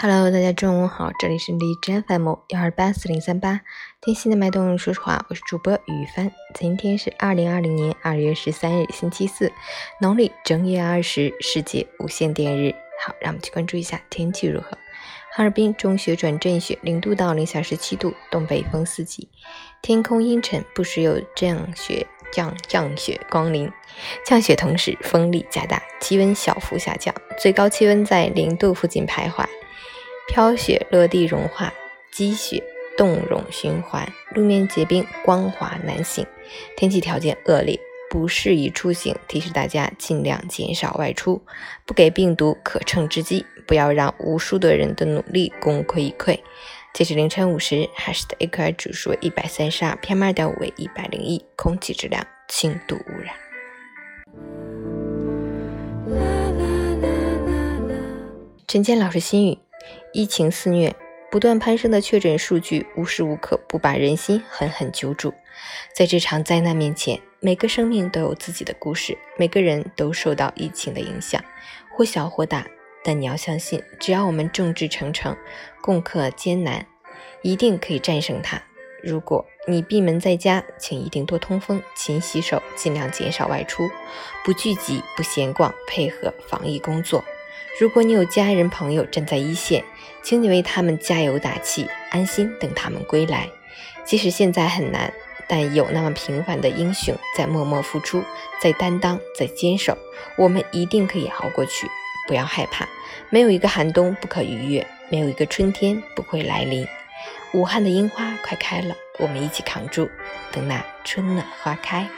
Hello，大家中午好，这里是荔枝 FM 幺二八四零三八，听心的脉动，说实话，我是主播雨帆。今天是二零二零年二月十三日，星期四，农历正月二十，世界无线电日。好，让我们去关注一下天气如何。哈尔滨中雪转阵雪，零度到零下十七度，东北风四级，天空阴沉，不时有降雪降降雪光临。降雪同时，风力加大，气温小幅下降，最高气温在零度附近徘徊。飘雪落地融化，积雪冻融循环，路面结冰，光滑难行，天气条件恶劣，不适宜出行。提示大家尽量减少外出，不给病毒可乘之机，不要让无数的人的努力功亏一篑。截止凌晨五时，海市的 AQI 指数为一百三十二，PM 二点五为一百零一，空气质量轻度污染。陈坚老师心语。疫情肆虐，不断攀升的确诊数据无时无刻不把人心狠狠揪住。在这场灾难面前，每个生命都有自己的故事，每个人都受到疫情的影响，或小或大。但你要相信，只要我们众志成城，共克艰难，一定可以战胜它。如果你闭门在家，请一定多通风、勤洗手，尽量减少外出，不聚集、不闲逛，配合防疫工作。如果你有家人朋友站在一线，请你为他们加油打气，安心等他们归来。即使现在很难，但有那么平凡的英雄在默默付出，在担当，在坚守，我们一定可以熬过去。不要害怕，没有一个寒冬不可逾越，没有一个春天不会来临。武汉的樱花快开了，我们一起扛住，等那春暖花开。